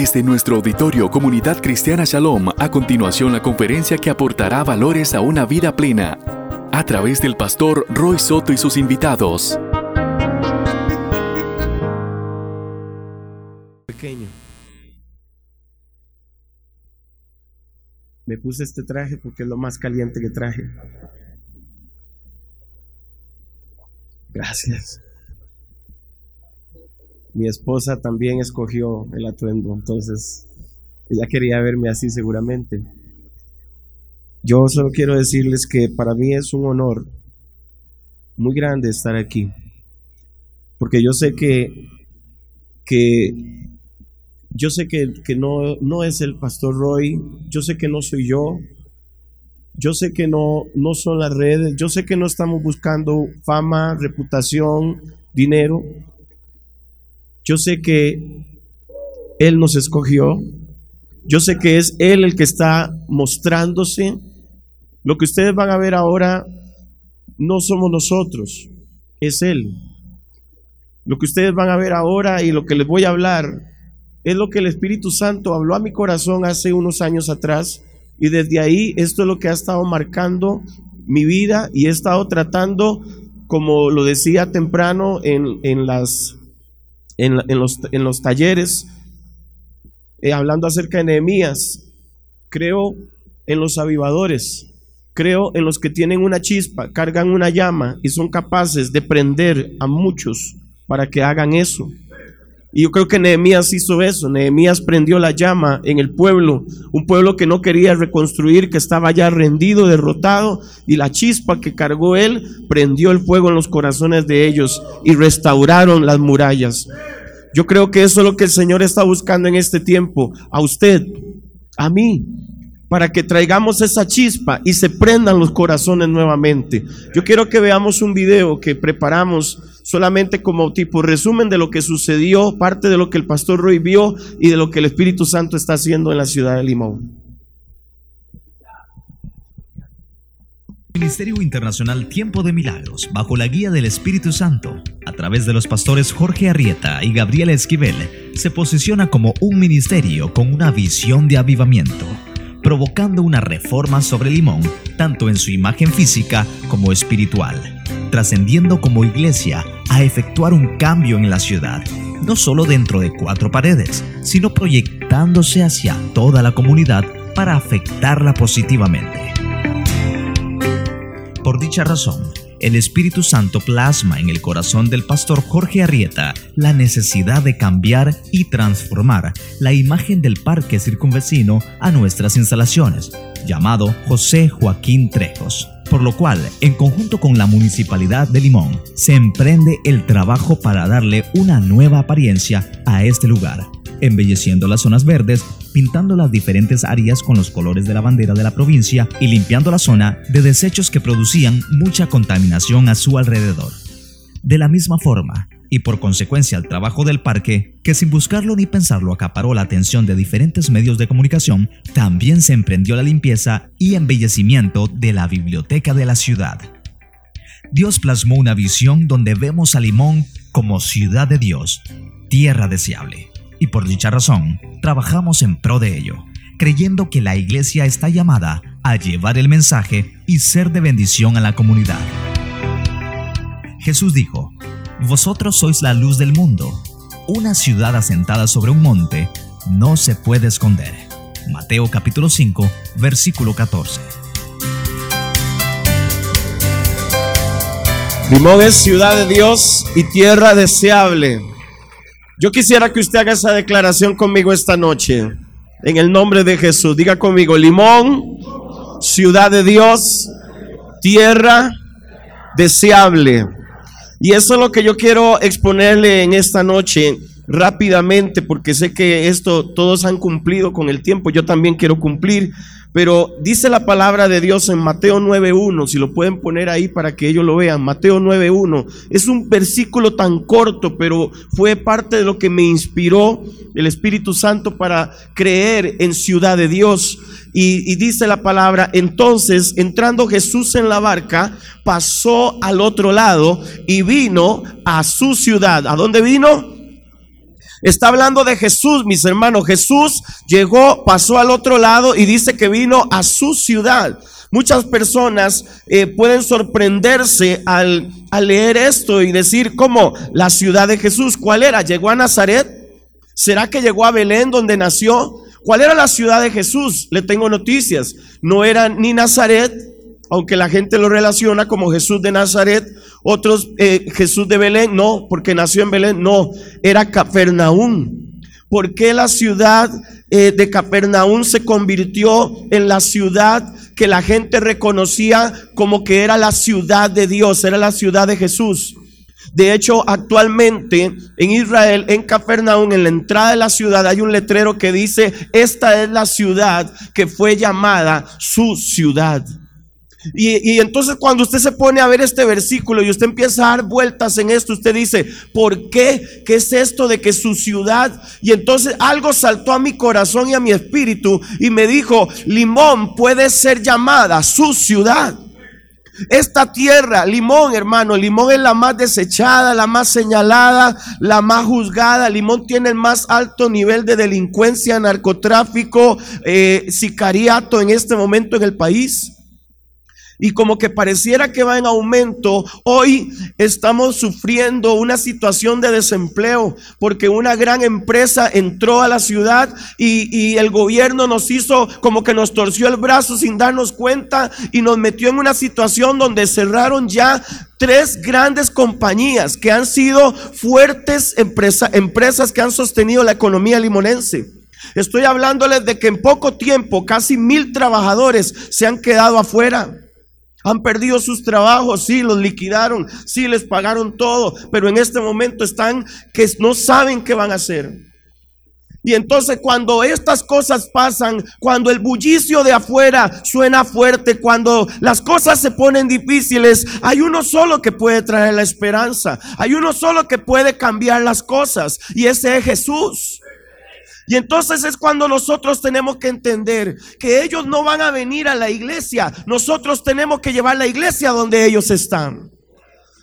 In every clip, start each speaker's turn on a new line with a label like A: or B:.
A: Desde nuestro auditorio Comunidad Cristiana Shalom, a continuación la conferencia que aportará valores a una vida plena, a través del pastor Roy Soto y sus invitados.
B: Pequeño. Me puse este traje porque es lo más caliente que traje. Gracias. Mi esposa también escogió el atuendo, entonces ella quería verme así seguramente. Yo solo quiero decirles que para mí es un honor muy grande estar aquí, porque yo sé que, que yo sé que, que no, no es el pastor Roy, yo sé que no soy yo, yo sé que no, no son las redes, yo sé que no estamos buscando fama, reputación, dinero, yo sé que Él nos escogió. Yo sé que es Él el que está mostrándose. Lo que ustedes van a ver ahora no somos nosotros, es Él. Lo que ustedes van a ver ahora y lo que les voy a hablar es lo que el Espíritu Santo habló a mi corazón hace unos años atrás. Y desde ahí esto es lo que ha estado marcando mi vida y he estado tratando, como lo decía temprano en, en las en, los, en los, talleres, eh, hablando acerca de Nehemías, creo en los avivadores, creo en los que tienen una chispa, cargan una llama y son capaces de prender a muchos para que hagan eso. Y yo creo que Nehemías hizo eso. Nehemías prendió la llama en el pueblo, un pueblo que no quería reconstruir, que estaba ya rendido, derrotado, y la chispa que cargó él prendió el fuego en los corazones de ellos y restauraron las murallas. Yo creo que eso es lo que el Señor está buscando en este tiempo, a usted, a mí, para que traigamos esa chispa y se prendan los corazones nuevamente. Yo quiero que veamos un video que preparamos solamente como tipo resumen de lo que sucedió, parte de lo que el pastor Roy vio y de lo que el Espíritu Santo está haciendo en la ciudad de Limón.
C: Ministerio Internacional Tiempo de Milagros, bajo la guía del Espíritu Santo, a través de los pastores Jorge Arrieta y Gabriela Esquivel, se posiciona como un ministerio con una visión de avivamiento, provocando una reforma sobre Limón, tanto en su imagen física como espiritual, trascendiendo como iglesia a efectuar un cambio en la ciudad, no solo dentro de cuatro paredes, sino proyectándose hacia toda la comunidad para afectarla positivamente. Por dicha razón, el Espíritu Santo plasma en el corazón del pastor Jorge Arrieta la necesidad de cambiar y transformar la imagen del parque circunvecino a nuestras instalaciones, llamado José Joaquín Trejos por lo cual, en conjunto con la Municipalidad de Limón, se emprende el trabajo para darle una nueva apariencia a este lugar, embelleciendo las zonas verdes, pintando las diferentes áreas con los colores de la bandera de la provincia y limpiando la zona de desechos que producían mucha contaminación a su alrededor. De la misma forma, y por consecuencia el trabajo del parque, que sin buscarlo ni pensarlo acaparó la atención de diferentes medios de comunicación, también se emprendió la limpieza y embellecimiento de la biblioteca de la ciudad. Dios plasmó una visión donde vemos a Limón como ciudad de Dios, tierra deseable, y por dicha razón trabajamos en pro de ello, creyendo que la iglesia está llamada a llevar el mensaje y ser de bendición a la comunidad. Jesús dijo, vosotros sois la luz del mundo. Una ciudad asentada sobre un monte no se puede esconder. Mateo capítulo 5, versículo 14.
B: Limón es ciudad de Dios y tierra deseable. Yo quisiera que usted haga esa declaración conmigo esta noche. En el nombre de Jesús. Diga conmigo, Limón, ciudad de Dios, tierra deseable. Y eso es lo que yo quiero exponerle en esta noche rápidamente, porque sé que esto todos han cumplido con el tiempo, yo también quiero cumplir, pero dice la palabra de Dios en Mateo 9.1, si lo pueden poner ahí para que ellos lo vean, Mateo 9.1, es un versículo tan corto, pero fue parte de lo que me inspiró el Espíritu Santo para creer en ciudad de Dios. Y, dice la palabra, entonces entrando Jesús en la barca, pasó al otro lado y vino a su ciudad. ¿A dónde vino? Está hablando de Jesús, mis hermanos. Jesús llegó, pasó al otro lado y dice que vino a su ciudad. Muchas personas eh, pueden sorprenderse al, al leer esto y decir, ¿cómo? La ciudad de Jesús, ¿cuál era? ¿Llegó a Nazaret? ¿Será que llegó a Belén donde nació? ¿Cuál era la ciudad de Jesús? Le tengo noticias. No era ni Nazaret, aunque la gente lo relaciona como Jesús de Nazaret, otros eh, Jesús de Belén, no, porque nació en Belén, no, era Capernaum. ¿Por qué la ciudad eh, de Capernaum se convirtió en la ciudad que la gente reconocía como que era la ciudad de Dios, era la ciudad de Jesús? De hecho, actualmente en Israel, en Capernaum, en la entrada de la ciudad, hay un letrero que dice, esta es la ciudad que fue llamada su ciudad. Y, entonces cuando usted se pone a ver este versículo y usted empieza a dar vueltas en esto, usted dice, ¿por qué? ¿Qué es esto de que su ciudad? Y entonces algo saltó a mi corazón y a mi espíritu y me dijo, Limón puede ser llamada su ciudad. Esta tierra, Limón, hermano, Limón es la más desechada, la más señalada, la más juzgada. Limón tiene el más alto nivel de delincuencia, narcotráfico, eh, sicariato en este momento en el país y como que pareciera que va en aumento, hoy estamos sufriendo una situación de desempleo porque una gran empresa entró a la ciudad y, el gobierno nos hizo como que nos torció el brazo sin darnos cuenta y nos metió en una situación donde cerraron ya tres grandes compañías que han sido fuertes empresas que han sostenido la economía limonense. Estoy hablándoles de que en poco tiempo casi mil trabajadores se han quedado afuera. Han perdido sus trabajos, sí, los liquidaron, sí, les pagaron todo, pero en este momento están que no saben qué van a hacer. Y entonces cuando estas cosas pasan, cuando el bullicio de afuera suena fuerte, cuando las cosas se ponen difíciles, hay uno solo que puede traer la esperanza, hay uno solo que puede cambiar las cosas y ese es Jesús. Y entonces es cuando nosotros tenemos que entender que ellos no van a venir a la iglesia. Nosotros tenemos que llevar la iglesia donde ellos están.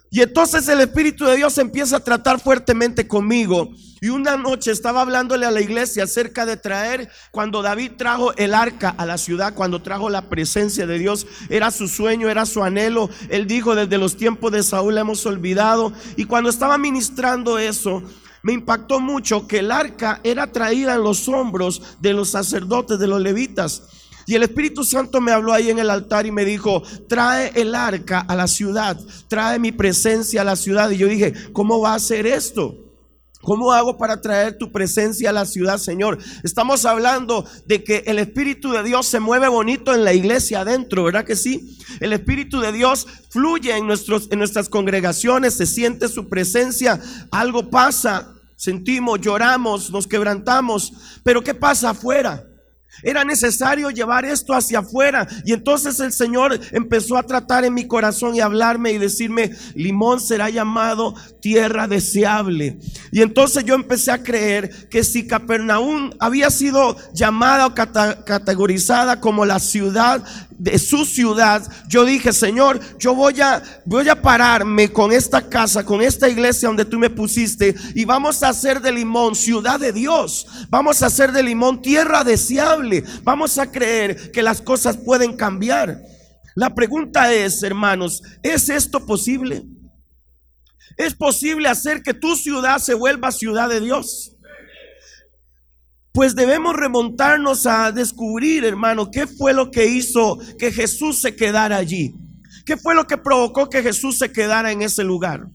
B: Y entonces el Espíritu de Dios empieza a tratar fuertemente conmigo. Y una noche estaba hablándole a la iglesia acerca de traer, cuando David trajo el arca a la ciudad, cuando trajo la presencia de Dios, era su sueño, era su anhelo. Él dijo, desde los tiempos de Saúl hemos olvidado. Y cuando estaba ministrando eso, me impactó mucho que el arca era traída en los hombros de los sacerdotes, de los levitas. Y el Espíritu Santo me habló ahí en el altar y me dijo, trae el arca a la ciudad, trae mi presencia a la ciudad. Y yo dije, ¿cómo va a ser esto? ¿Cómo hago para traer tu presencia a la ciudad, Señor? Estamos hablando de que el Espíritu de Dios se mueve bonito en la iglesia adentro, ¿verdad que sí? El Espíritu de Dios fluye en, nuestros, en nuestras congregaciones, se siente su presencia, algo pasa sentimos, lloramos, nos quebrantamos, pero ¿qué pasa afuera? Era necesario llevar esto hacia afuera. Y entonces el Señor empezó a tratar en mi corazón y hablarme y decirme, Limón será llamado tierra deseable. Y entonces yo empecé a creer que si Capernaum había sido llamada o categorizada como la ciudad de su ciudad, yo dije, Señor, yo voy a, voy a pararme con esta casa, con esta iglesia donde tú me pusiste y vamos a hacer de Limón ciudad de Dios. Vamos a hacer de Limón tierra deseable. Vamos a creer que las cosas pueden cambiar. La pregunta es, hermanos, ¿es esto posible? ¿Es posible hacer que tu ciudad se vuelva ciudad de Dios? Pues debemos remontarnos a descubrir, hermano, qué fue lo que hizo que Jesús se quedara allí. ¿Qué fue lo que provocó que Jesús se quedara en ese lugar?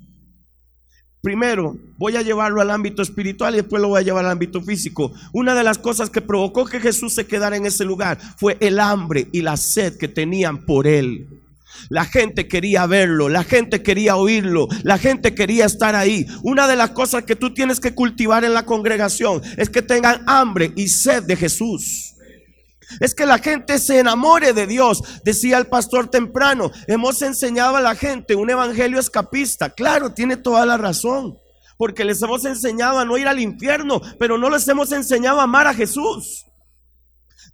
B: Primero, voy a llevarlo al ámbito espiritual y después lo voy a llevar al ámbito físico. Una de las cosas que provocó que Jesús se quedara en ese lugar fue el hambre y la sed que tenían por él. La gente quería verlo, la gente quería oírlo, la gente quería estar ahí. Una de las cosas que tú tienes que cultivar en la congregación es que tengan hambre y sed de Jesús. Es que la gente se enamore de Dios. Decía el pastor temprano, hemos enseñado a la gente un evangelio escapista. Claro, tiene toda la razón. Porque les hemos enseñado a no ir al infierno, pero no les hemos enseñado a amar a Jesús.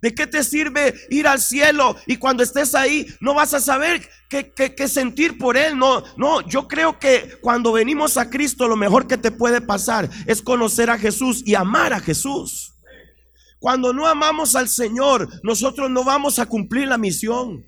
B: ¿De qué te sirve ir al cielo y cuando estés ahí no vas a saber qué, qué, sentir por Él? No, no, yo creo que cuando venimos a Cristo lo mejor que te puede pasar es conocer a Jesús y amar a Jesús. Cuando no amamos al Señor, nosotros no vamos a cumplir la misión.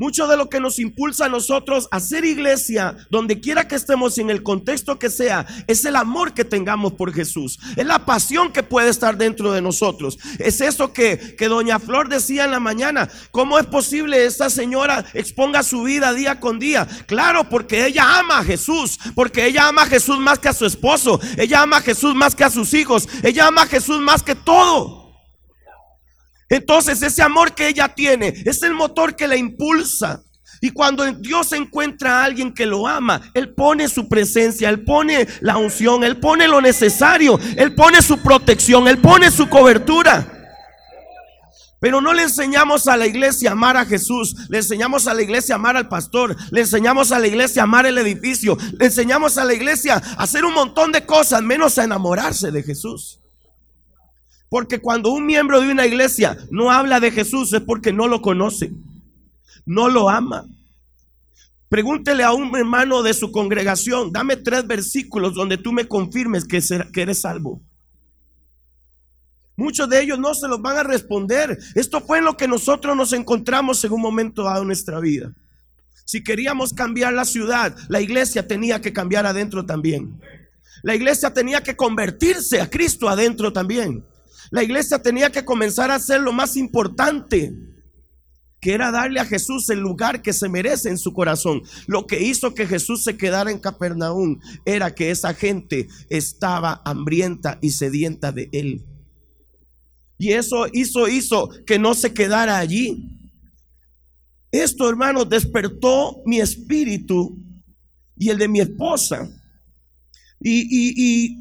B: Mucho de lo que nos impulsa a nosotros a ser iglesia, donde quiera que estemos, en el contexto que sea, es el amor que tengamos por Jesús. Es la pasión que puede estar dentro de nosotros. Es eso que, que doña Flor decía en la mañana. ¿Cómo es posible esta señora exponga su vida día con día? Claro, porque ella ama a Jesús. Porque ella ama a Jesús más que a su esposo. Ella ama a Jesús más que a sus hijos. Ella ama a Jesús más que todo. Entonces ese amor que ella tiene es el motor que la impulsa. Y cuando Dios encuentra a alguien que lo ama, Él pone su presencia, Él pone la unción, Él pone lo necesario, Él pone su protección, Él pone su cobertura. Pero no le enseñamos a la iglesia a amar a Jesús, le enseñamos a la iglesia a amar al pastor, le enseñamos a la iglesia a amar el edificio, le enseñamos a la iglesia a hacer un montón de cosas menos a enamorarse de Jesús. Porque cuando un miembro de una iglesia no habla de Jesús es porque no lo conoce, no lo ama. Pregúntele a un hermano de su congregación, dame tres versículos donde tú me confirmes que, eres salvo. Muchos de ellos no se los van a responder. Esto fue en lo que nosotros nos encontramos en un momento dado en nuestra vida. Si queríamos cambiar la ciudad, la iglesia tenía que cambiar adentro también. La iglesia tenía que convertirse a Cristo adentro también. La iglesia tenía que comenzar a hacer lo más importante, que era darle a Jesús el lugar que se merece en su corazón. Lo que hizo que Jesús se quedara en Capernaum era que esa gente estaba hambrienta y sedienta de él. Y eso hizo, hizo que no se quedara allí. Esto, hermano, despertó mi espíritu y el de mi esposa. Y, y,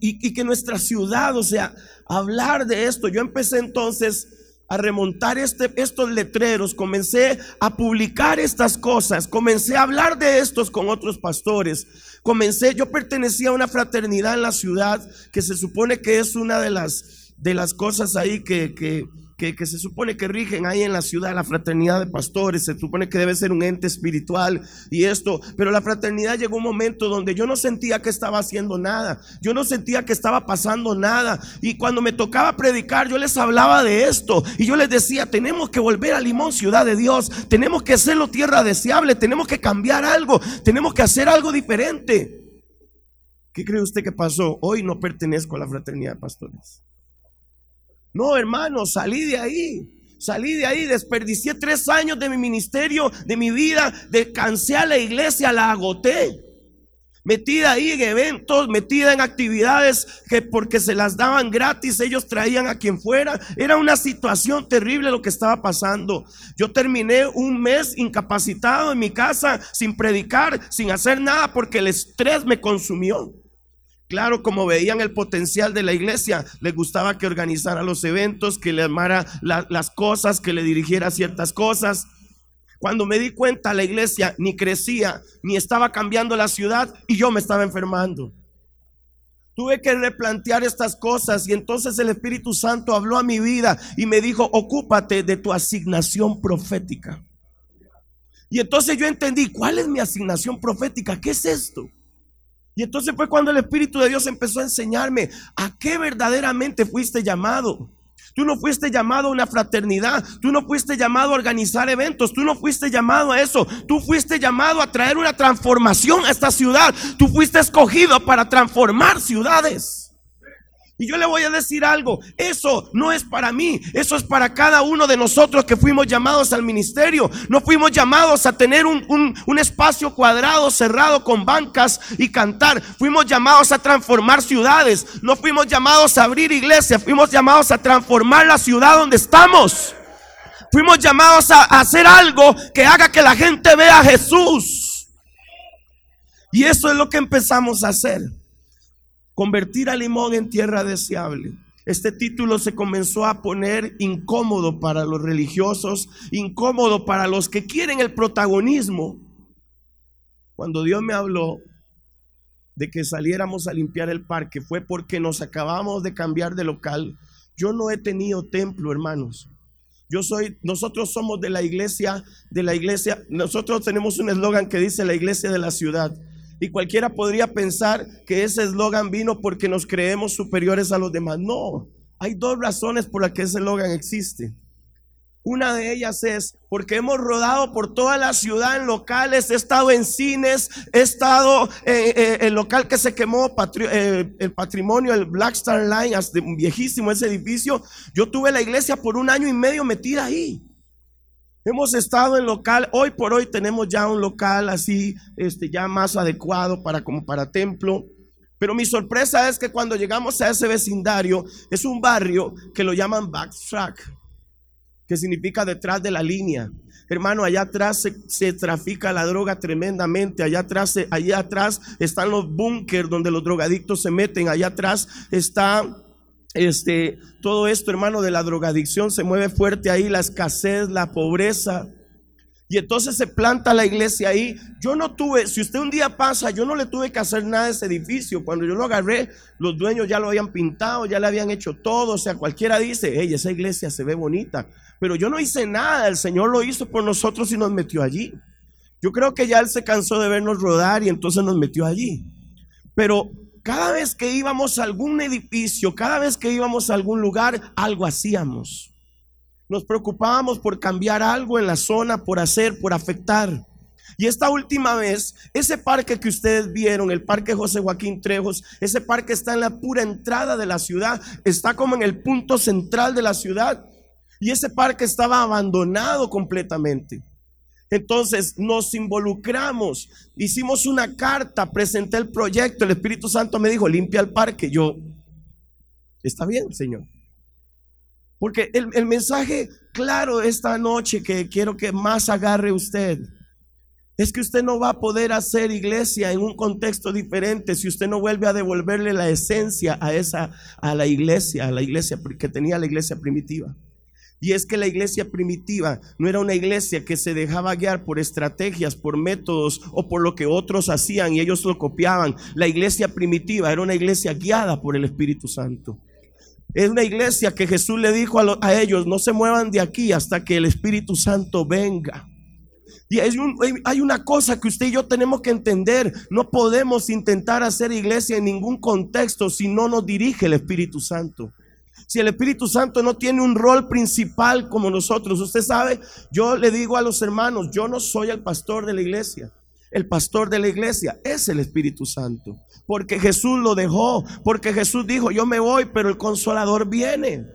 B: y que nuestra ciudad, o sea, hablar de esto. Yo empecé entonces a remontar este, estos letreros, comencé a publicar estas cosas, comencé a hablar de estos con otros pastores, comencé, yo pertenecía a una fraternidad en la ciudad que se supone que es una de las, de las cosas ahí que, que que, se supone que rigen ahí en la ciudad, la fraternidad de pastores, se supone que debe ser un ente espiritual y esto, pero la fraternidad llegó un momento donde yo no sentía que estaba haciendo nada, yo no sentía que estaba pasando nada y cuando me tocaba predicar yo les hablaba de esto y yo les decía, tenemos que volver a Limón, ciudad de Dios, tenemos que hacerlo tierra deseable, tenemos que cambiar algo, tenemos que hacer algo diferente. ¿Qué cree usted que pasó? Hoy no pertenezco a la fraternidad de pastores. No, hermano, salí de ahí. Salí de ahí, desperdicié tres años de mi ministerio, de mi vida, descansé a la iglesia, la agoté. Metida ahí en eventos, metida en actividades que porque se las daban gratis, ellos traían a quien fuera. Era una situación terrible lo que estaba pasando. Yo terminé un mes incapacitado en mi casa, sin predicar, sin hacer nada, porque el estrés me consumió. Claro, como veían el potencial de la iglesia, les gustaba que organizara los eventos, que le armara las cosas, que le dirigiera ciertas cosas. Cuando me di cuenta, la iglesia ni crecía, ni estaba cambiando la ciudad y yo me estaba enfermando. Tuve que replantear estas cosas y entonces el Espíritu Santo habló a mi vida y me dijo, ocúpate de tu asignación profética. Y entonces yo entendí, ¿cuál es mi asignación profética? ¿Qué es esto? Y entonces fue cuando el Espíritu de Dios empezó a enseñarme a qué verdaderamente fuiste llamado. Tú no fuiste llamado a una fraternidad, tú no fuiste llamado a organizar eventos, tú no fuiste llamado a eso, tú fuiste llamado a traer una transformación a esta ciudad, tú fuiste escogido para transformar ciudades. Y yo le voy a decir algo, eso no es para mí, eso es para cada uno de nosotros que fuimos llamados al ministerio. No fuimos llamados a tener un, un, espacio cuadrado, cerrado con bancas y cantar. Fuimos llamados a transformar ciudades. No fuimos llamados a abrir iglesias, fuimos llamados a transformar la ciudad donde estamos. Fuimos llamados a hacer algo que haga que la gente vea a Jesús. Y eso es lo que empezamos a hacer. Convertir a Limón en tierra deseable. Este título se comenzó a poner incómodo para los religiosos, incómodo para los que quieren el protagonismo. Cuando Dios me habló de que saliéramos a limpiar el parque fue porque nos acabamos de cambiar de local Yo no he tenido templo, hermanos. Yo soy, nosotros somos de la iglesia, de la iglesia, nosotros tenemos un eslogan que dice la iglesia de la ciudad. Y cualquiera podría pensar que ese eslogan vino porque nos creemos superiores a los demás. No, hay dos razones por las que ese eslogan existe. Una de ellas es porque hemos rodado por toda la ciudad en locales, he estado en cines, he estado en, el local que se quemó, eh, el patrimonio, el Black Star Line, viejísimo ese edificio. Yo tuve la iglesia por un año y medio metida ahí. Hemos estado en local, hoy por hoy tenemos ya un local así, este, ya más adecuado para como para templo. Pero mi sorpresa es que cuando llegamos a ese vecindario, es un barrio que lo llaman backtrack que significa detrás de la línea. Hermano, allá atrás se, trafica la droga tremendamente. Allá atrás, allá atrás están los búnkers donde los drogadictos se meten. Allá atrás está este, todo esto, hermano, de la drogadicción. Se mueve fuerte ahí la escasez, la pobreza. Y entonces se planta la iglesia ahí. Yo no tuve, si usted un día pasa, yo no le tuve que hacer nada a ese edificio. Cuando yo lo agarré, los dueños ya lo habían pintado, ya le habían hecho todo. O sea, cualquiera dice, hey, esa iglesia se ve bonita. Pero yo no hice nada, el Señor lo hizo por nosotros y nos metió allí. Yo creo que ya Él se cansó de vernos rodar y entonces nos metió allí. Pero cada vez que íbamos a algún edificio, cada vez que íbamos a algún lugar, algo hacíamos. Nos preocupábamos por cambiar algo en la zona, por hacer, por afectar. Y esta última vez, ese parque que ustedes vieron, el Parque José Joaquín Trejos, ese parque está en la pura entrada de la ciudad, está como en el punto central de la ciudad. Y ese parque estaba abandonado completamente. Entonces nos involucramos, hicimos una carta, presenté el proyecto, el Espíritu Santo me dijo, limpia el parque. Yo, está bien, Señor. Porque el, mensaje claro esta noche que quiero que más agarre usted es que usted no va a poder hacer iglesia en un contexto diferente si usted no vuelve a devolverle la esencia a esa a la iglesia, a la iglesia que tenía la iglesia primitiva. Y es que la iglesia primitiva no era una iglesia que se dejaba guiar por estrategias, por métodos o por lo que otros hacían y ellos lo copiaban. La iglesia primitiva era una iglesia guiada por el Espíritu Santo. Es una iglesia que Jesús le dijo a, ellos, no se muevan de aquí hasta que el Espíritu Santo venga. Y hay, una cosa que usted y yo tenemos que entender. No podemos intentar hacer iglesia en ningún contexto si no nos dirige el Espíritu Santo. Si el Espíritu Santo no tiene un rol principal como nosotros, usted sabe, yo le digo a los hermanos, yo no soy el pastor de la iglesia. El pastor de la iglesia es el Espíritu Santo. Porque Jesús lo dejó. Porque Jesús dijo, yo me voy, pero el consolador viene.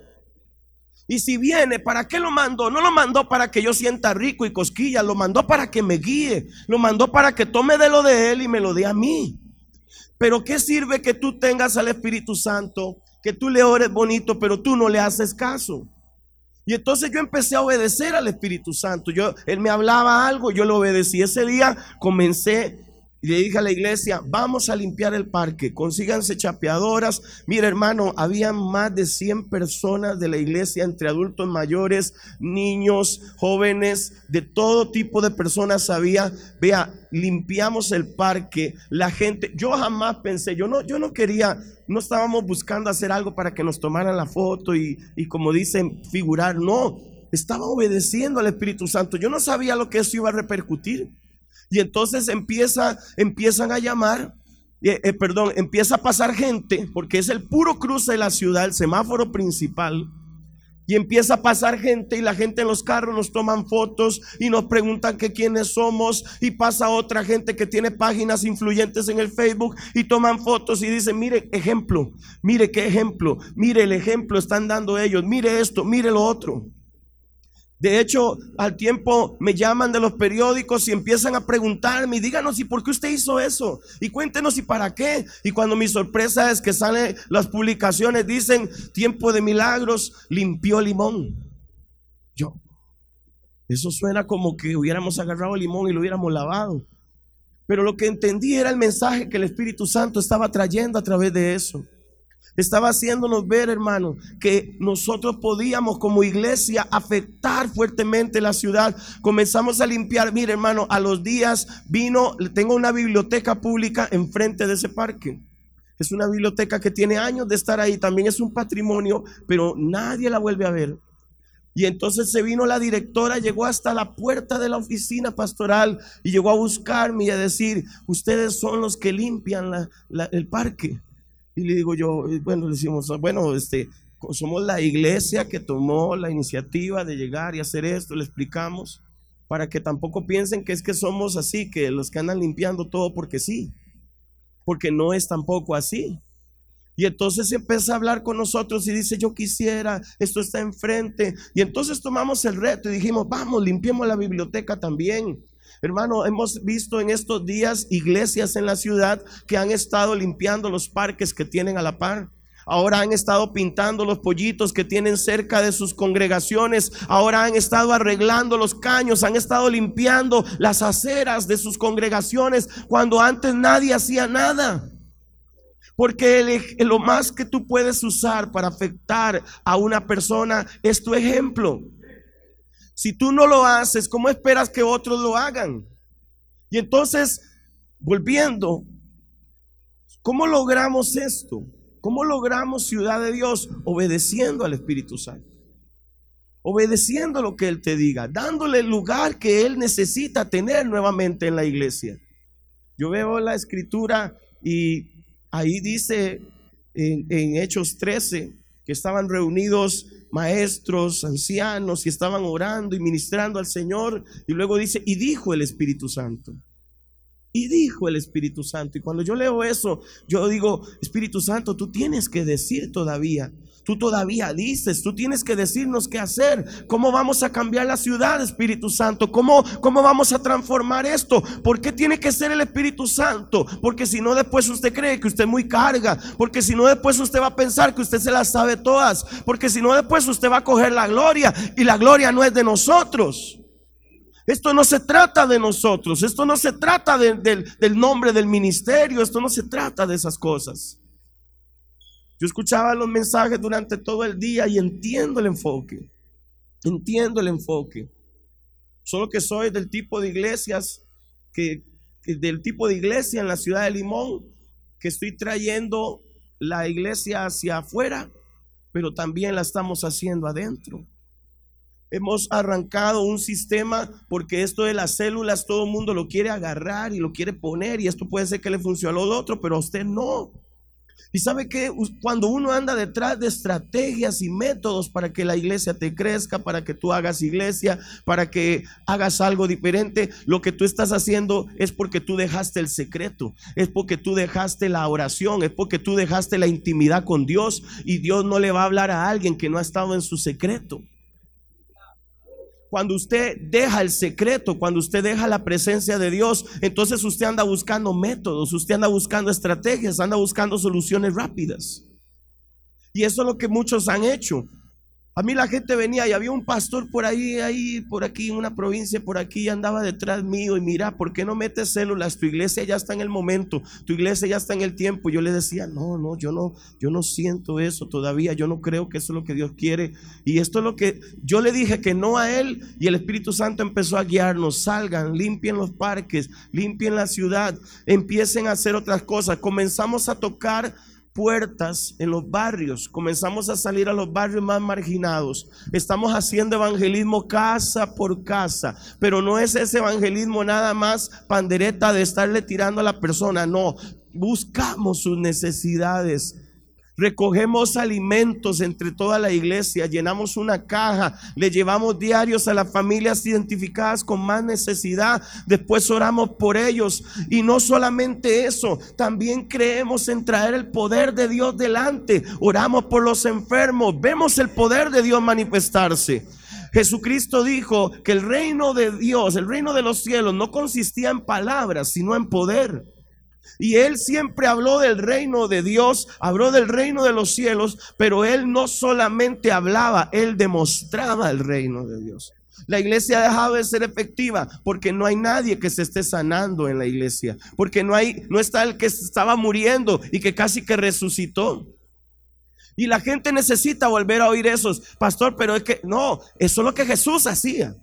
B: Y si viene, ¿para qué lo mandó? No lo mandó para que yo sienta rico y cosquilla, lo mandó para que me guíe, lo mandó para que tome de lo de él y me lo dé a mí. Pero ¿qué sirve que tú tengas al Espíritu Santo, que tú le ores bonito, pero tú no le haces caso? Y entonces yo empecé a obedecer al Espíritu Santo. Yo, él me hablaba algo, yo lo obedecí. Ese día comencé y le dije a la iglesia, vamos a limpiar el parque, consíganse chapeadoras. Mira hermano, había más de 100 personas de la iglesia, entre adultos mayores, niños, jóvenes, de todo tipo de personas había. Vea, limpiamos el parque, la gente, yo jamás pensé, yo no, yo no quería, no estábamos buscando hacer algo para que nos tomaran la foto y, y como dicen, figurar, no, estaba obedeciendo al Espíritu Santo. Yo no sabía lo que eso iba a repercutir. Y entonces empieza, empiezan a llamar, eh, eh, perdón, empieza a pasar gente, porque es el puro cruce de la ciudad, el semáforo principal. Y empieza a pasar gente y la gente en los carros nos toman fotos y nos preguntan que quiénes somos y pasa otra gente que tiene páginas influyentes en el Facebook y toman fotos y dicen, mire ejemplo, mire qué ejemplo, mire el ejemplo están dando ellos, mire esto, mire lo otro. De hecho, al tiempo me llaman de los periódicos y empiezan a preguntarme, díganos, ¿y por qué usted hizo eso? Y cuéntenos, ¿y para qué? Y cuando mi sorpresa es que salen las publicaciones, dicen, tiempo de milagros, limpió limón. Yo, eso suena como que hubiéramos agarrado el limón y lo hubiéramos lavado. Pero lo que entendí era el mensaje que el Espíritu Santo estaba trayendo a través de eso. Estaba haciéndonos ver, hermano, que nosotros podíamos como iglesia afectar fuertemente la ciudad. Comenzamos a limpiar. Mire, hermano, a los días vino, tengo una biblioteca pública enfrente de ese parque. Es una biblioteca que tiene años de estar ahí, también es un patrimonio, pero nadie la vuelve a ver. Y entonces se vino la directora, llegó hasta la puerta de la oficina pastoral y llegó a buscarme y a decir, ustedes son los que limpian el parque. Y le digo yo, bueno, le decimos, bueno, este, somos la iglesia que tomó la iniciativa de llegar y hacer esto, le explicamos, para que tampoco piensen que es que somos así, que los que andan limpiando todo porque sí, porque no es tampoco así. Y entonces empieza a hablar con nosotros y dice, yo quisiera, esto está enfrente. Y entonces tomamos el reto y dijimos, vamos, limpiemos la biblioteca también. Hermano, hemos visto en estos días iglesias en la ciudad que han estado limpiando los parques que tienen a la par. Ahora han estado pintando los pollitos que tienen cerca de sus congregaciones. Ahora han estado arreglando los caños. Han estado limpiando las aceras de sus congregaciones cuando antes nadie hacía nada. Porque lo más que tú puedes usar para afectar a una persona es tu ejemplo. Si tú no lo haces, ¿cómo esperas que otros lo hagan? Y entonces, volviendo, ¿cómo logramos esto? ¿Cómo logramos ciudad de Dios? Obedeciendo al Espíritu Santo. Obedeciendo lo que Él te diga, dándole el lugar que Él necesita tener nuevamente en la iglesia. Yo veo la escritura y Ahí dice en, Hechos 13 que estaban reunidos maestros, ancianos y estaban orando y ministrando al Señor. Y luego dice, y dijo el Espíritu Santo. Y dijo el Espíritu Santo. Y cuando yo leo eso, yo digo, Espíritu Santo, tú tienes que decir todavía. Tú todavía dices, tú tienes que decirnos qué hacer. ¿Cómo vamos a cambiar la ciudad, Espíritu Santo? ¿Cómo, ¿Cómo vamos a transformar esto? ¿Por qué tiene que ser el Espíritu Santo? Porque si no, después usted cree que usted muy carga. Porque si no, después usted va a pensar que usted se las sabe todas. Porque si no, después usted va a coger la gloria. Y la gloria no es de nosotros. Esto no se trata de nosotros. Esto no se trata del nombre del ministerio. Esto no se trata de esas cosas. Yo escuchaba los mensajes durante todo el día y entiendo el enfoque. Entiendo el enfoque. Solo que soy del tipo de iglesias que, del tipo de iglesia en la ciudad de Limón que estoy trayendo la iglesia hacia afuera, pero también la estamos haciendo adentro. Hemos arrancado un sistema porque esto de las células todo el mundo lo quiere agarrar y lo quiere poner y esto puede ser que le funcione al otro, pero a usted no. Y sabe que cuando uno anda detrás de estrategias y métodos para que la iglesia te crezca, para que tú hagas iglesia, para que hagas algo diferente, lo que tú estás haciendo es porque tú dejaste el secreto, es porque tú dejaste la oración, es porque tú dejaste la intimidad con Dios y Dios no le va a hablar a alguien que no ha estado en su secreto. Cuando usted deja el secreto, cuando usted deja la presencia de Dios, entonces usted anda buscando métodos, usted anda buscando estrategias, anda buscando soluciones rápidas. Y eso es lo que muchos han hecho. A mí la gente venía y había un pastor por ahí, ahí, por aquí, en una provincia, por aquí, andaba detrás mío y mira, ¿por qué no metes células? Tu iglesia ya está en el momento, tu iglesia ya está en el tiempo. Yo le decía, no, no, yo no, yo no siento eso todavía, yo no creo que eso es lo que Dios quiere. Y esto es lo que yo le dije que no a él y el Espíritu Santo empezó a guiarnos, salgan, limpien los parques, limpien la ciudad, empiecen a hacer otras cosas. Comenzamos a tocar puertas en los barrios, comenzamos a salir a los barrios más marginados. Estamos haciendo evangelismo casa por casa, pero no es ese evangelismo nada más pandereta de estarle tirando a la persona, no, buscamos sus necesidades Recogemos alimentos entre toda la iglesia, llenamos una caja, le llevamos diarios a las familias identificadas con más necesidad, después oramos por ellos. Y no solamente eso, también creemos en traer el poder de Dios delante, oramos por los enfermos, vemos el poder de Dios manifestarse. Jesucristo dijo que el reino de Dios, el reino de los cielos, no consistía en palabras, sino en poder. Y él siempre habló del reino de Dios, habló del reino de los cielos, pero él no solamente hablaba, él demostraba el reino de Dios. La iglesia ha dejado de ser efectiva porque no hay nadie que se esté sanando en la iglesia, porque no hay no está el que estaba muriendo y que casi que resucitó. Y la gente necesita volver a oír esos, pastor, pero es que no, eso es lo que Jesús hacía.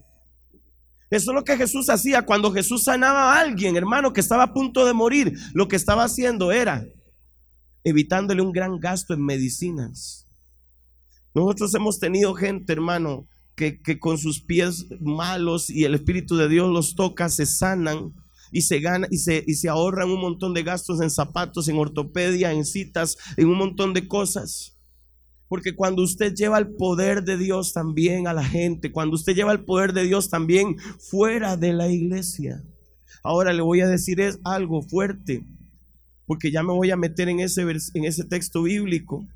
B: Eso es lo que Jesús hacía cuando Jesús sanaba a alguien, hermano, que estaba a punto de morir. Lo que estaba haciendo era evitándole un gran gasto en medicinas. Nosotros hemos tenido gente, hermano, que, con sus pies malos y el Espíritu de Dios los toca, se sanan y se gana y se, y se ahorran un montón de gastos en zapatos, en ortopedia, en citas, en un montón de cosas. Porque cuando usted lleva el poder de Dios también a la gente, cuando usted lleva el poder de Dios también fuera de la iglesia. Ahora le voy a decir es algo fuerte, porque ya me voy a meter en ese, en ese texto bíblico.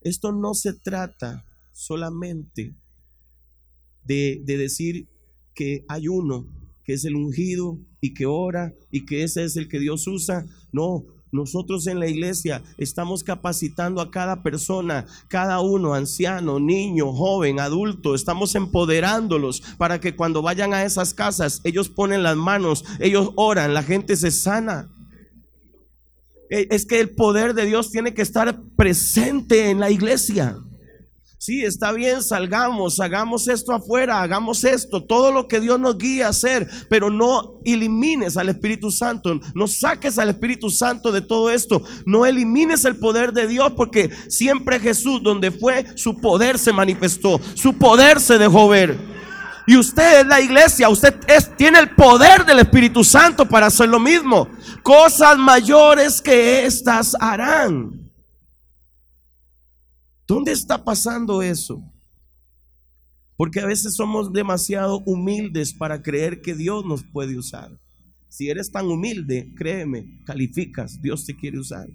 B: Esto no se trata solamente de, de decir que hay uno que es el ungido y que ora y que ese es el que Dios usa. No, nosotros en la iglesia estamos capacitando a cada persona, cada uno, anciano, niño, joven, adulto, estamos empoderándolos para que cuando vayan a esas casas, ellos ponen las manos, ellos oran, la gente se sana. Eh, es que el poder de Dios tiene que estar presente en la iglesia. Sí, está bien, salgamos, hagamos esto afuera, hagamos esto, todo lo que Dios nos guíe a hacer, pero no elimines al Espíritu Santo, no saques al Espíritu Santo de todo esto, no elimines el poder de Dios, porque siempre Jesús, donde fue, su poder se manifestó, su poder se dejó ver. Y usted es la iglesia, usted es, tiene el poder del Espíritu Santo para hacer lo mismo. Cosas mayores que estas harán. ¿Dónde está pasando eso? Porque a veces somos demasiado humildes para creer que Dios nos puede usar. Si eres tan humilde, créeme, calificas, Dios te quiere usar.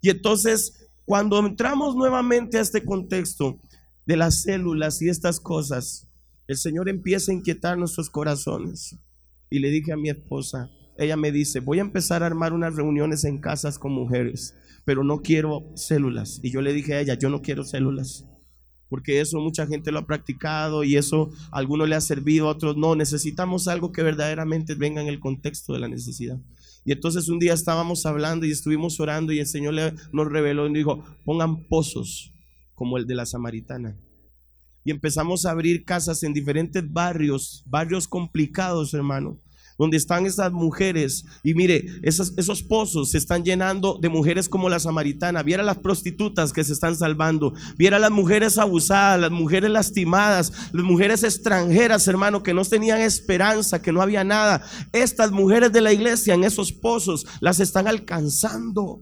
B: Y entonces, cuando entramos nuevamente a este contexto de las células y estas cosas, el Señor empieza a inquietar nuestros corazones. Y le dije a mi esposa, ella me dice, voy a empezar a armar unas reuniones en casas con mujeres pero no quiero células. Y yo le dije a ella, yo no quiero células, porque eso mucha gente lo ha practicado y eso a algunos le ha servido, a otros no. Necesitamos algo que verdaderamente venga en el contexto de la necesidad. Y entonces un día estábamos hablando y estuvimos orando y el Señor nos reveló y dijo, pongan pozos como el de la samaritana. Y empezamos a abrir casas en diferentes barrios, barrios complicados, hermano donde están esas mujeres. Y mire, esos, pozos se están llenando de mujeres como la samaritana. Viera las prostitutas que se están salvando. Viera las mujeres abusadas, las mujeres lastimadas, las mujeres extranjeras, hermano, que no tenían esperanza, que no había nada. Estas mujeres de la iglesia en esos pozos las están alcanzando.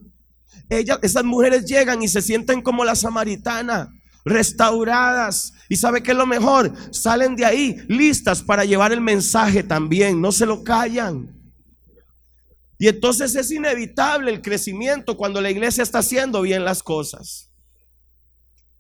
B: Ellas, esas mujeres llegan y se sienten como la samaritana restauradas. ¿Y sabe qué es lo mejor? Salen de ahí listas para llevar el mensaje también, no se lo callan. Y entonces es inevitable el crecimiento cuando la iglesia está haciendo bien las cosas.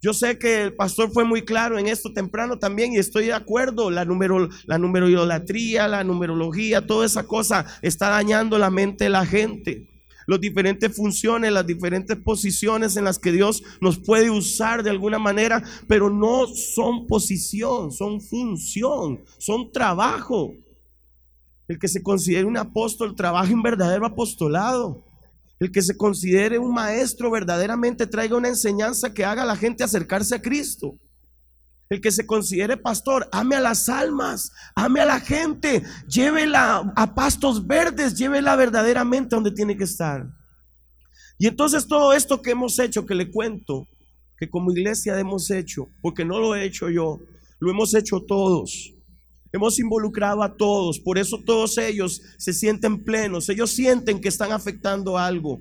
B: Yo sé que el pastor fue muy claro en esto temprano también y estoy de acuerdo. La, número, la numerología, la numerología, toda esa cosa está dañando la mente de la gente las diferentes funciones, las diferentes posiciones en las que Dios nos puede usar de alguna manera, pero no son posición, son función, son trabajo. El que se considere un apóstol trabaja en verdadero apostolado. El que se considere un maestro verdaderamente traiga una enseñanza que haga a la gente acercarse a Cristo. El que se considere pastor, ame a las almas, ame a la gente, llévela a pastos verdes, llévela verdaderamente donde tiene que estar. Y entonces todo esto que hemos hecho, que le cuento, que como iglesia hemos hecho, porque no lo he hecho yo, lo hemos hecho todos. Hemos involucrado a todos, por eso todos ellos se sienten plenos, ellos sienten que están afectando algo.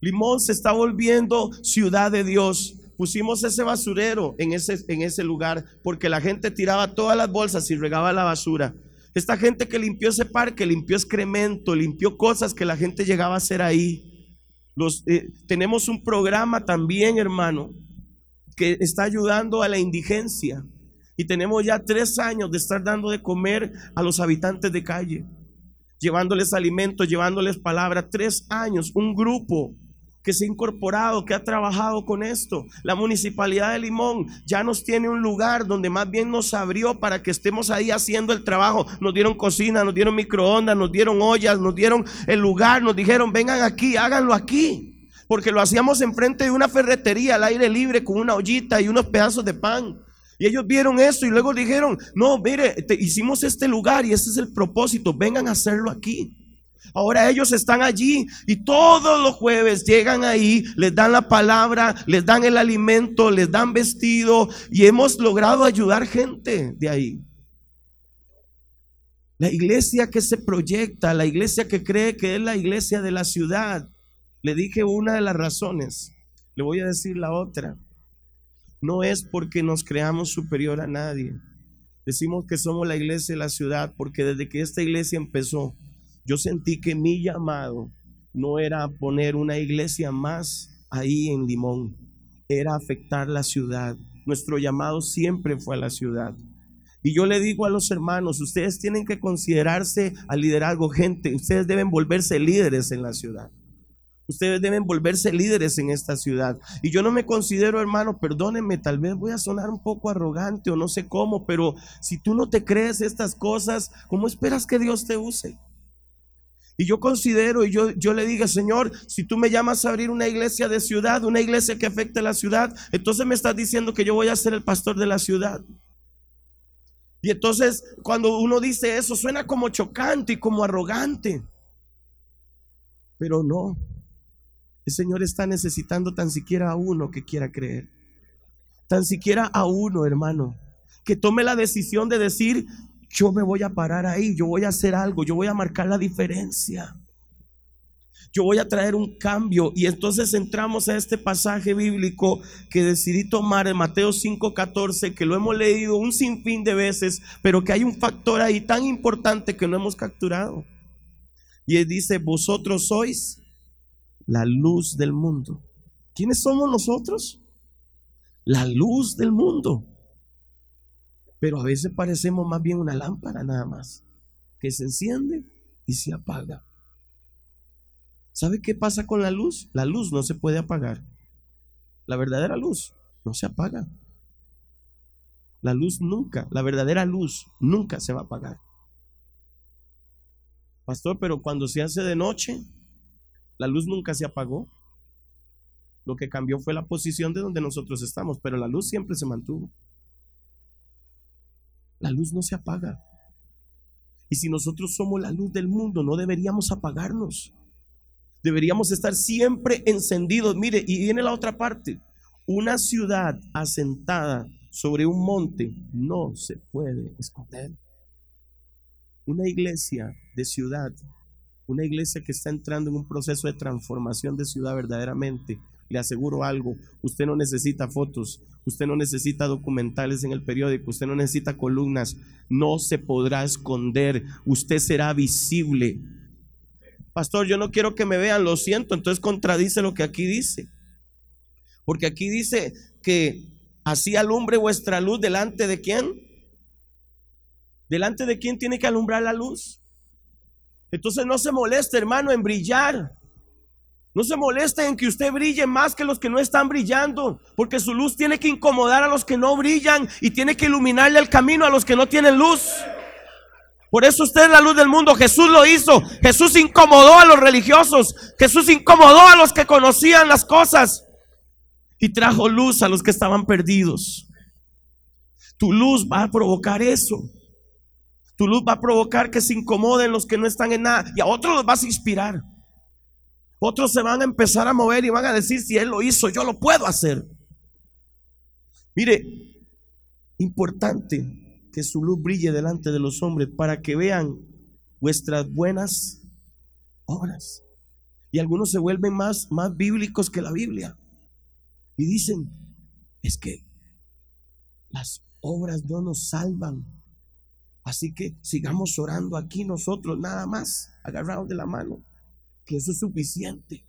B: Limón se está volviendo ciudad de Dios pusimos ese basurero en ese, en ese lugar porque la gente tiraba todas las bolsas y regaba la basura. Esta gente que limpió ese parque, limpió excremento, limpió cosas que la gente llegaba a hacer ahí. Los, eh, tenemos un programa también, hermano, que está ayudando a la indigencia. Y tenemos ya tres años de estar dando de comer a los habitantes de calle, llevándoles alimentos, llevándoles palabra. Tres años, un grupo que se ha incorporado, que ha trabajado con esto. La municipalidad de Limón ya nos tiene un lugar donde más bien nos abrió para que estemos ahí haciendo el trabajo. Nos dieron cocina, nos dieron microondas, nos dieron ollas, nos dieron el lugar, nos dijeron, vengan aquí, háganlo aquí. Porque lo hacíamos enfrente de una ferretería al aire libre con una ollita y unos pedazos de pan. Y ellos vieron eso y luego dijeron, no, mire, hicimos este lugar y ese es el propósito, vengan a hacerlo aquí. Ahora ellos están allí y todos los jueves llegan ahí, les dan la palabra, les dan el alimento, les dan vestido y hemos logrado ayudar gente de ahí. La iglesia que se proyecta, la iglesia que cree que es la iglesia de la ciudad. Le dije una de las razones, le voy a decir la otra. No es porque nos creamos superior a nadie. Decimos que somos la iglesia de la ciudad porque desde que esta iglesia empezó, yo sentí que mi llamado no era poner una iglesia más ahí en Limón, era afectar la ciudad. Nuestro llamado siempre fue a la ciudad. Y yo le digo a los hermanos, ustedes tienen que considerarse al liderazgo, gente, ustedes deben volverse líderes en la ciudad. Ustedes deben volverse líderes en esta ciudad. Y yo no me considero, hermano, perdónenme, tal vez voy a sonar un poco arrogante o no sé cómo, pero si tú no te crees estas cosas, ¿cómo esperas que Dios te use? Y yo considero y yo, yo le diga, Señor, si tú me llamas a abrir una iglesia de ciudad, una iglesia que afecte a la ciudad, entonces me estás diciendo que yo voy a ser el pastor de la ciudad. Y entonces cuando uno dice eso, suena como chocante y como arrogante. Pero no, el Señor está necesitando tan siquiera a uno que quiera creer. Tan siquiera a uno, hermano, que tome la decisión de decir, yo me voy a parar ahí, yo voy a hacer algo, yo voy a marcar la diferencia. Yo voy a traer un cambio. Y entonces entramos a este pasaje bíblico que decidí tomar en Mateo 5:14, que lo hemos leído un sinfín de veces, pero que hay un factor ahí tan importante que no hemos capturado. Y él dice, vosotros sois la luz del mundo. ¿Quiénes somos nosotros? La luz del mundo. Pero a veces parecemos más bien una lámpara nada más, que se enciende y se apaga. ¿Sabe qué pasa con la luz? La luz no se puede apagar. La verdadera luz no se apaga. La luz nunca, la verdadera luz nunca se va a apagar. Pastor, pero cuando se hace de noche, la luz nunca se apagó. Lo que cambió fue la posición de donde nosotros estamos, pero la luz siempre se mantuvo. La luz no se apaga. Y si nosotros somos la luz del mundo, no deberíamos apagarnos. Deberíamos estar siempre encendidos. Mire, y viene la otra parte. Una ciudad asentada sobre un monte no se puede esconder. Una iglesia de ciudad, una iglesia que está entrando en un proceso de transformación de ciudad verdaderamente, le aseguro algo, usted no necesita fotos, usted no necesita documentales en el periódico, usted no necesita columnas, no se podrá esconder, usted será visible. Pastor, yo no quiero que me vean, lo siento, entonces contradice lo que aquí dice. Porque aquí dice que así alumbre vuestra luz delante de quién? Delante de quién tiene que alumbrar la luz. Entonces no se moleste, hermano, en brillar. No se moleste en que usted brille más que los que no están brillando, porque su luz tiene que incomodar a los que no brillan y tiene que iluminarle el camino a los que no tienen luz. Por eso usted es la luz del mundo. Jesús lo hizo. Jesús incomodó a los religiosos. Jesús incomodó a los que conocían las cosas y trajo luz a los que estaban perdidos. Tu luz va a provocar eso. Tu luz va a provocar que se incomoden los que no están en nada y a otros los vas a inspirar. Otros se van a empezar a mover y van a decir, si Él lo hizo, yo lo puedo hacer. Mire, importante que su luz brille delante de los hombres para que vean vuestras buenas obras. Y algunos se vuelven más, más bíblicos que la Biblia. Y dicen, es que las obras no nos salvan. Así que sigamos orando aquí nosotros, nada más, agarrados de la mano que eso es suficiente.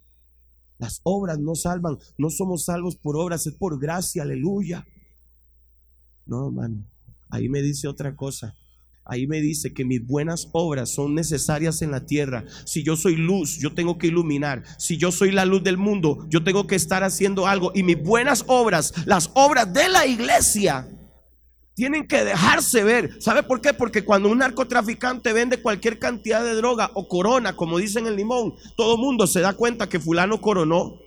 B: Las obras no salvan, no somos salvos por obras, es por gracia, aleluya. No, hermano, ahí me dice otra cosa. Ahí me dice que mis buenas obras son necesarias en la tierra. Si yo soy luz, yo tengo que iluminar. Si yo soy la luz del mundo, yo tengo que estar haciendo algo. Y mis buenas obras, las obras de la iglesia, tienen que dejarse ver. ¿Sabe por qué? Porque cuando un narcotraficante vende cualquier cantidad de droga o corona, como dicen en limón, todo mundo se da cuenta que fulano coronó.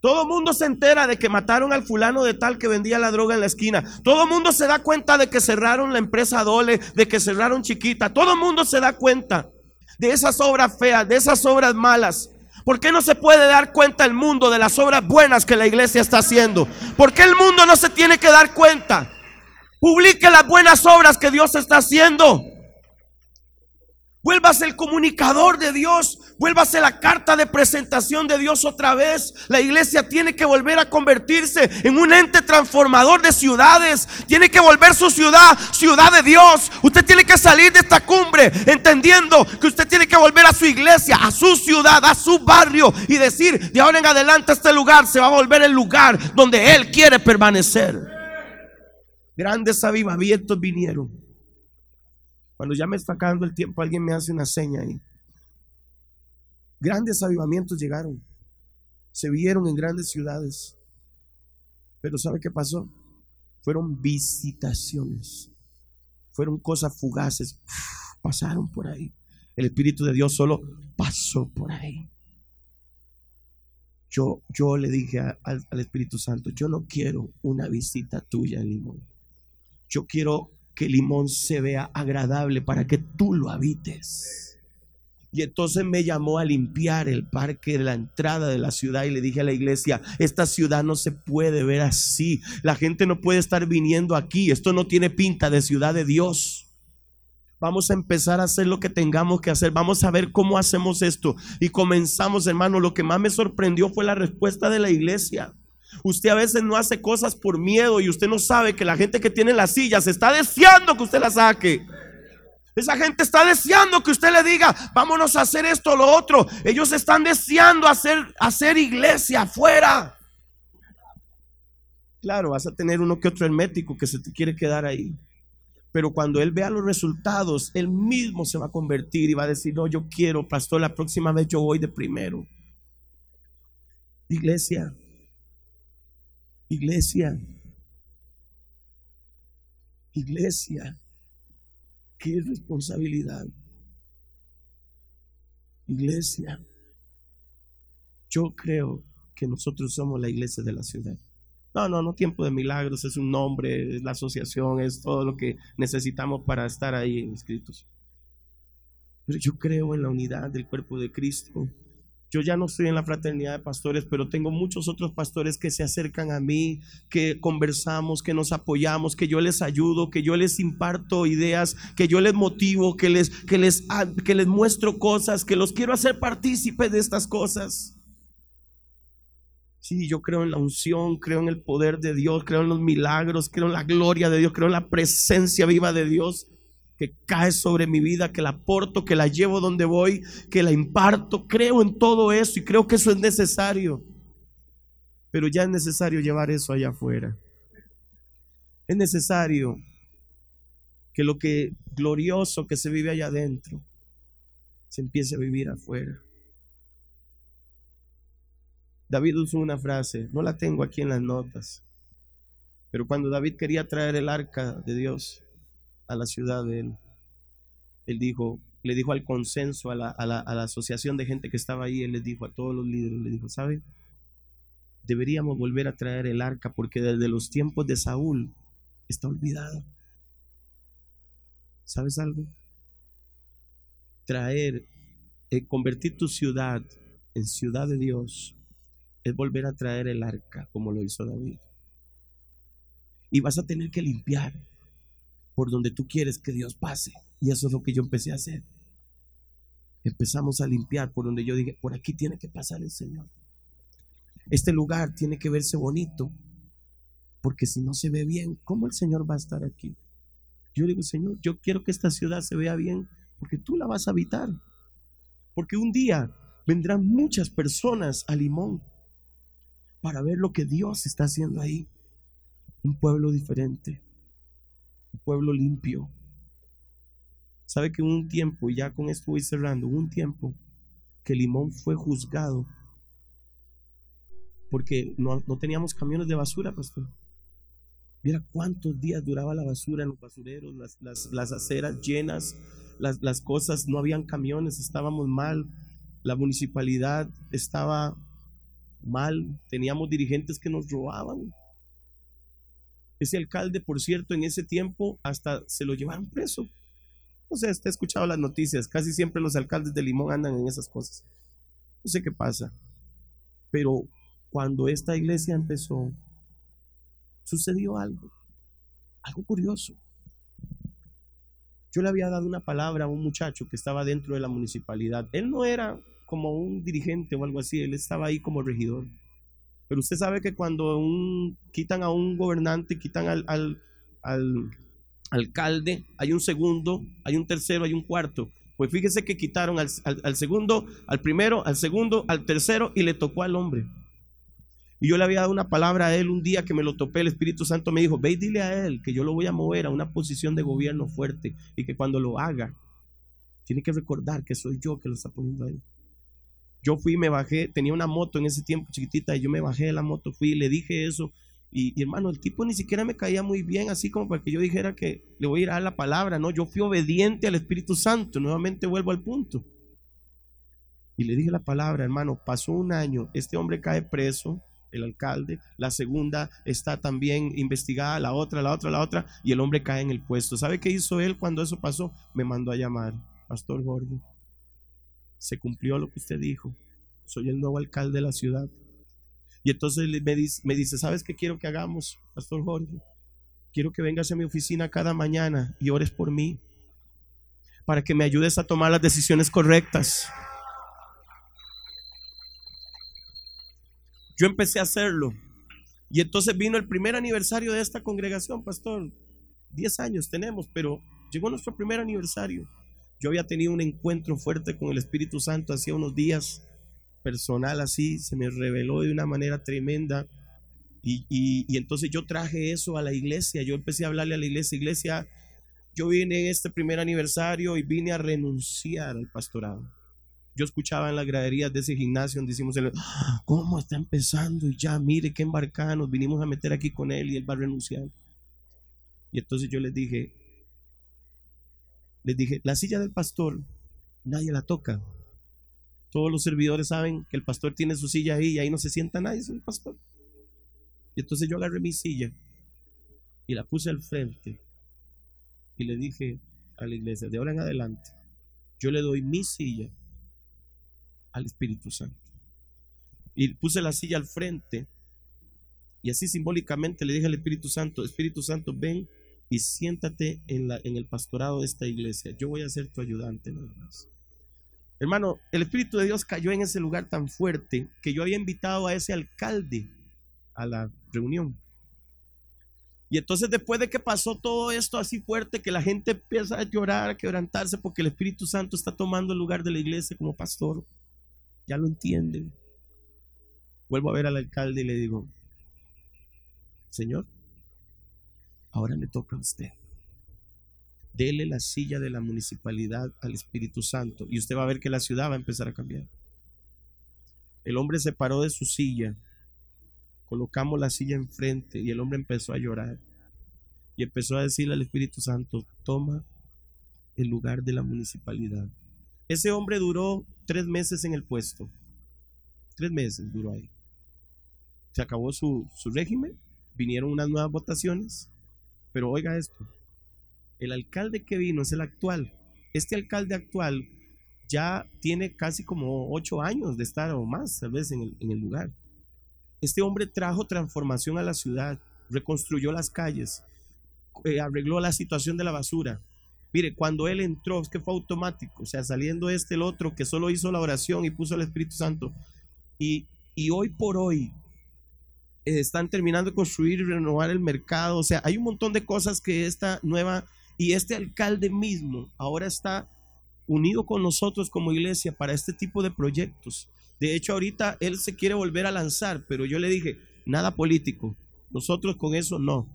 B: Todo mundo se entera de que mataron al fulano de tal que vendía la droga en la esquina. Todo mundo se da cuenta de que cerraron la empresa Dole, de que cerraron Chiquita. Todo mundo se da cuenta. de esas obras feas, de esas obras malas. ¿Por qué no se puede dar cuenta el mundo de las obras buenas que la iglesia está haciendo? ¿Por qué el mundo no se tiene que dar cuenta? Publique las buenas obras que Dios está haciendo. Vuélvase el comunicador de Dios. Vuélvase la carta de presentación de Dios otra vez. La iglesia tiene que volver a convertirse en un ente transformador de ciudades. Tiene que volver su ciudad, ciudad de Dios. Usted tiene que salir de esta cumbre entendiendo que usted tiene que volver a su iglesia, a su ciudad, a su barrio y decir, de ahora en adelante este lugar se va a volver el lugar donde Él quiere permanecer. Grandes avivamientos vinieron. Cuando ya me está acabando el tiempo, alguien me hace una seña ahí. Grandes avivamientos llegaron. Se vieron en grandes ciudades. Pero ¿sabe qué pasó? Fueron visitaciones. Fueron cosas fugaces. pasaron por ahí. El Espíritu de Dios solo pasó por ahí. Yo, yo le dije al, al Espíritu Santo, yo no quiero una visita tuya, Limón. Yo quiero que Limón se vea agradable para que tú lo habites. Y entonces me llamó a limpiar el parque de la entrada de la ciudad y le dije a la iglesia, esta ciudad no se puede ver así. La gente no puede estar viniendo aquí. Esto no tiene pinta de ciudad de Dios. Vamos a empezar a hacer lo que tengamos que hacer. Vamos a ver cómo hacemos esto. Y comenzamos, hermano. Lo que más me sorprendió fue la respuesta de la iglesia. Usted a veces no hace cosas por miedo y usted no sabe que la gente que tiene las sillas está deseando que usted la saque. Esa gente está deseando que usted le diga, vámonos a hacer esto o lo otro. Ellos están deseando hacer, hacer iglesia afuera. Claro, vas a tener uno que otro hermético que se te quiere quedar ahí. Pero cuando él vea los resultados, él mismo se va a convertir y va a decir, no, yo quiero, pastor, la próxima vez yo voy de primero. Iglesia, Iglesia, iglesia, qué responsabilidad. Iglesia, yo creo que nosotros somos la iglesia de la ciudad. No, no, no tiempo de milagros, es un nombre, es la asociación, es todo lo que necesitamos para estar ahí inscritos. Pero yo creo en la unidad del cuerpo de Cristo. Yo ya no estoy en la fraternidad de pastores, pero tengo muchos otros pastores que se acercan a mí, que conversamos, que nos apoyamos, que yo les ayudo, que yo les imparto ideas, que yo les motivo, que les, que les, que les muestro cosas, que los quiero hacer partícipes de estas cosas. Sí, yo creo en la unción, creo en el poder de Dios, creo en los milagros, creo en la gloria de Dios, creo en la presencia viva de Dios que cae sobre mi vida, que la aporto, que la llevo donde voy, que la imparto. Creo en todo eso y creo que eso es necesario. Pero ya es necesario llevar eso allá afuera. Es necesario que lo que glorioso que se vive allá adentro se empiece a vivir afuera. David usó una frase, no la tengo aquí en las notas, pero cuando David quería traer el arca de Dios, a la ciudad de él. Él dijo, le dijo al consenso, a la, a la, a la asociación de gente que estaba ahí, él les dijo a todos los líderes, le dijo, ¿sabe? Deberíamos volver a traer el arca porque desde los tiempos de Saúl está olvidado. ¿Sabes algo? Traer, eh, convertir tu ciudad en ciudad de Dios es volver a traer el arca como lo hizo David. Y vas a tener que limpiar por donde tú quieres que Dios pase. Y eso es lo que yo empecé a hacer. Empezamos a limpiar por donde yo dije, por aquí tiene que pasar el Señor. Este lugar tiene que verse bonito, porque si no se ve bien, ¿cómo el Señor va a estar aquí? Yo digo, Señor, yo quiero que esta ciudad se vea bien, porque tú la vas a habitar. Porque un día vendrán muchas personas a Limón para ver lo que Dios está haciendo ahí. Un pueblo diferente, pueblo limpio. Sabe que un tiempo, ya con esto voy cerrando, un tiempo que Limón fue juzgado porque no, teníamos camiones de basura, pastor. Mira cuántos días duraba la basura en los basureros, las, las, aceras llenas, las, las cosas, no habían camiones, estábamos mal, la municipalidad estaba mal, teníamos dirigentes que nos robaban. Ese alcalde, por cierto, en ese tiempo hasta se lo llevaron preso. No sé, usted ha escuchado las noticias, casi siempre los alcaldes de Limón andan en esas cosas. No sé qué pasa, pero cuando esta iglesia empezó, sucedió algo, algo curioso. Yo le había dado una palabra a un muchacho que estaba dentro de la municipalidad. Él no era como un dirigente o algo así, él estaba ahí como regidor. Pero usted sabe que cuando un, quitan a un gobernante, quitan al, al, alcalde, hay un segundo, hay un tercero, hay un cuarto. Pues fíjese que quitaron al, al, segundo, al primero, al segundo, al tercero y le tocó al hombre. Y yo le había dado una palabra a él un día que me lo topé, el Espíritu Santo me dijo, ve y dile a él que yo lo voy a mover a una posición de gobierno fuerte y que cuando lo haga, tiene que recordar que soy yo que lo está poniendo ahí. Yo fui, me bajé, tenía una moto en ese tiempo chiquitita y yo me bajé de la moto, fui y le dije eso. Y, hermano, el tipo ni siquiera me caía muy bien, así como para que yo dijera que le voy a ir a dar la palabra, no, yo fui obediente al Espíritu Santo, nuevamente vuelvo al punto. Y le dije la palabra, hermano, pasó un año, este hombre cae preso, el alcalde, la segunda está también investigada, la otra, la otra, la otra, y el hombre cae en el puesto. ¿Sabe qué hizo él cuando eso pasó? Me mandó a llamar, Pastor Jorge se cumplió lo que usted dijo. Soy el nuevo alcalde de la ciudad. Y entonces me dice, me dice, ¿sabes qué quiero que hagamos, Pastor Jorge? Quiero que vengas a mi oficina cada mañana y ores por mí, para que me ayudes a tomar las decisiones correctas. Yo empecé a hacerlo. Y entonces vino el primer aniversario de esta congregación, pastor. Diez años tenemos, pero llegó nuestro primer aniversario. Yo había tenido un encuentro fuerte con el Espíritu Santo hacía unos días, personal así, se me reveló de una manera tremenda. Y, entonces yo traje eso a la iglesia, yo empecé a hablarle a la iglesia, iglesia, yo vine este primer aniversario y vine a renunciar al pastorado. Yo escuchaba en las graderías de ese gimnasio donde decimos, ah, ¿cómo está empezando? Y ya, mire qué embarcanos, vinimos a meter aquí con él y él va a renunciar. Y entonces yo les dije, les dije, la silla del pastor nadie la toca. Todos los servidores saben que el pastor tiene su silla ahí y ahí no se sienta nadie, es el pastor. Y entonces yo agarré mi silla y la puse al frente y le dije a la iglesia, de ahora en adelante, yo le doy mi silla al Espíritu Santo. Y puse la silla al frente y así simbólicamente le dije al Espíritu Santo, Espíritu Santo, ven y siéntate en, el pastorado de esta iglesia. Yo voy a ser tu ayudante nada más. Hermano, el Espíritu de Dios cayó en ese lugar tan fuerte que yo había invitado a ese alcalde a la reunión. Y entonces después de que pasó todo esto así fuerte, que la gente empieza a llorar, a quebrantarse porque el Espíritu Santo está tomando el lugar de la iglesia como pastor, ya lo entienden. Vuelvo a ver al alcalde y le digo, Señor, Ahora le toca a usted. Dele la silla de la municipalidad al Espíritu Santo y usted va a ver que la ciudad va a empezar a cambiar. El hombre se paró de su silla, colocamos la silla enfrente y el hombre empezó a llorar y empezó a decirle al Espíritu Santo, toma el lugar de la municipalidad. Ese hombre duró tres meses en el puesto. Tres meses duró ahí. Se acabó su, su régimen, vinieron unas nuevas votaciones pero oiga esto, el alcalde que vino es el actual. Este alcalde actual ya tiene casi como ocho años de estar o más, tal vez, en el, lugar. Este hombre trajo transformación a la ciudad, reconstruyó las calles, eh, arregló la situación de la basura. Mire, cuando él entró, es que fue automático, o sea, saliendo este el otro que solo hizo la oración y puso el Espíritu Santo. Y, y hoy por hoy, están terminando de construir y renovar el mercado. O sea, hay un montón de cosas que esta nueva y este alcalde mismo ahora está unido con nosotros como iglesia para este tipo de proyectos. De hecho, ahorita él se quiere volver a lanzar, pero yo le dije, nada político. Nosotros con eso no.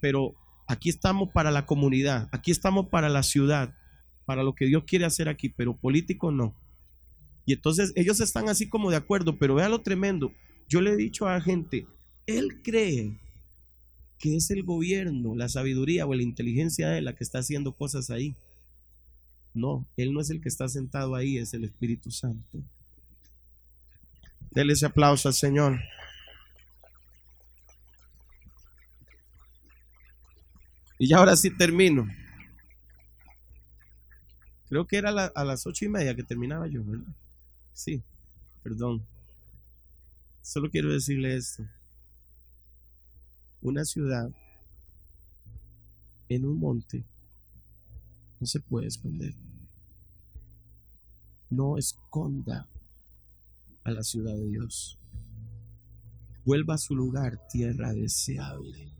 B: Pero aquí estamos para la comunidad, aquí estamos para la ciudad, para lo que Dios quiere hacer aquí, pero político no. Y entonces ellos están así como de acuerdo, pero vea lo tremendo. Yo le he dicho a la gente, él cree que es el gobierno, la sabiduría o la inteligencia de la que está haciendo cosas ahí. No, Él no es el que está sentado ahí, es el Espíritu Santo. Dele ese aplauso al Señor. Y ya ahora sí termino. Creo que era a las ocho y media que terminaba yo, ¿verdad? Sí, perdón. Solo quiero decirle esto. Una ciudad en un monte no se puede esconder. No esconda a la ciudad de Dios. Vuelva a su lugar, tierra deseable.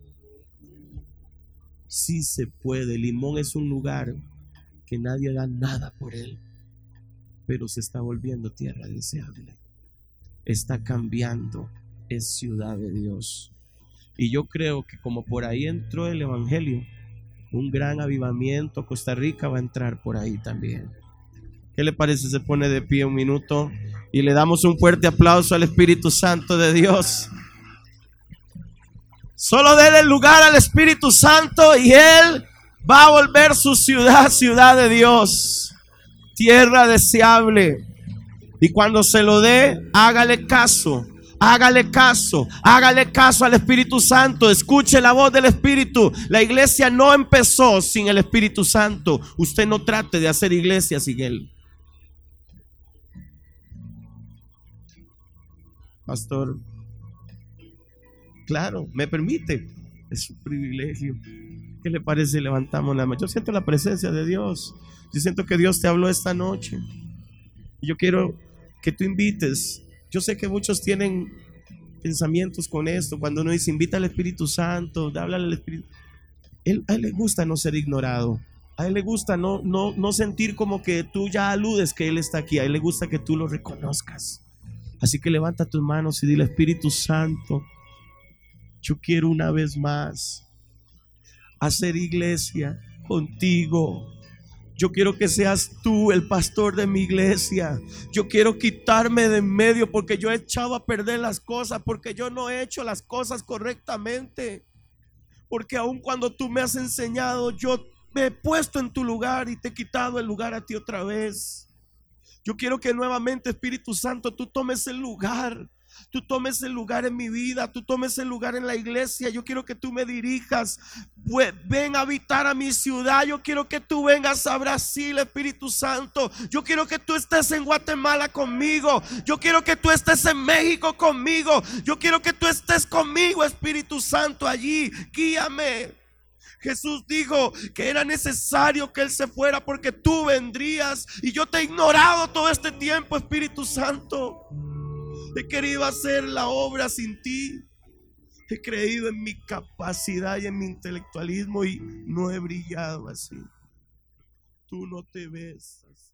B: Sí se puede. Limón es un lugar que nadie da nada por él, pero se está volviendo tierra deseable. Está cambiando, es ciudad de Dios. Y yo creo que como por ahí entró el Evangelio, un gran avivamiento, Costa Rica va a entrar por ahí también. ¿Qué le parece? Se pone de pie un minuto y le damos un fuerte aplauso al Espíritu Santo de Dios. Solo déle lugar al Espíritu Santo y Él va a volver su ciudad, ciudad de Dios, tierra deseable. Y cuando se lo dé, hágale caso. Hágale caso, hágale caso al Espíritu Santo, escuche la voz del Espíritu. La iglesia no empezó sin el Espíritu Santo. Usted no trate de hacer iglesia sin Él. Pastor, claro, me permite, es un privilegio. ¿Qué le parece? Levantamos la mano. Yo siento la presencia de Dios. Yo siento que Dios te habló esta noche. Yo quiero que tú invites. Yo sé que muchos tienen pensamientos con esto. Cuando uno dice invita al Espíritu Santo, háblale al Espíritu. A él le gusta no ser ignorado. A él le gusta no, no, no sentir como que tú ya aludes que Él está aquí. A él le gusta que tú lo reconozcas. Así que levanta tus manos y dile Espíritu Santo, yo quiero una vez más hacer iglesia contigo. Yo quiero que seas tú el pastor de mi iglesia. Yo quiero quitarme de en medio porque yo he echado a perder las cosas, porque yo no he hecho las cosas correctamente. Porque aun cuando tú me has enseñado, yo me he puesto en tu lugar y te he quitado el lugar a ti otra vez. Yo quiero que nuevamente, Espíritu Santo, tú tomes el lugar tú tomes el lugar en mi vida, tú tomes el lugar en la iglesia. Yo quiero que tú me dirijas. Ven a habitar a mi ciudad. Yo quiero que tú vengas a Brasil, Espíritu Santo. Yo quiero que tú estés en Guatemala conmigo. Yo quiero que tú estés en México conmigo. Yo quiero que tú estés conmigo, Espíritu Santo, allí. Guíame. Jesús dijo que era necesario que Él se fuera porque tú vendrías y yo te he ignorado todo este tiempo, Espíritu Santo. He querido hacer la obra sin ti. He creído en mi capacidad y en mi intelectualismo y no he brillado así. Tú no te ves así.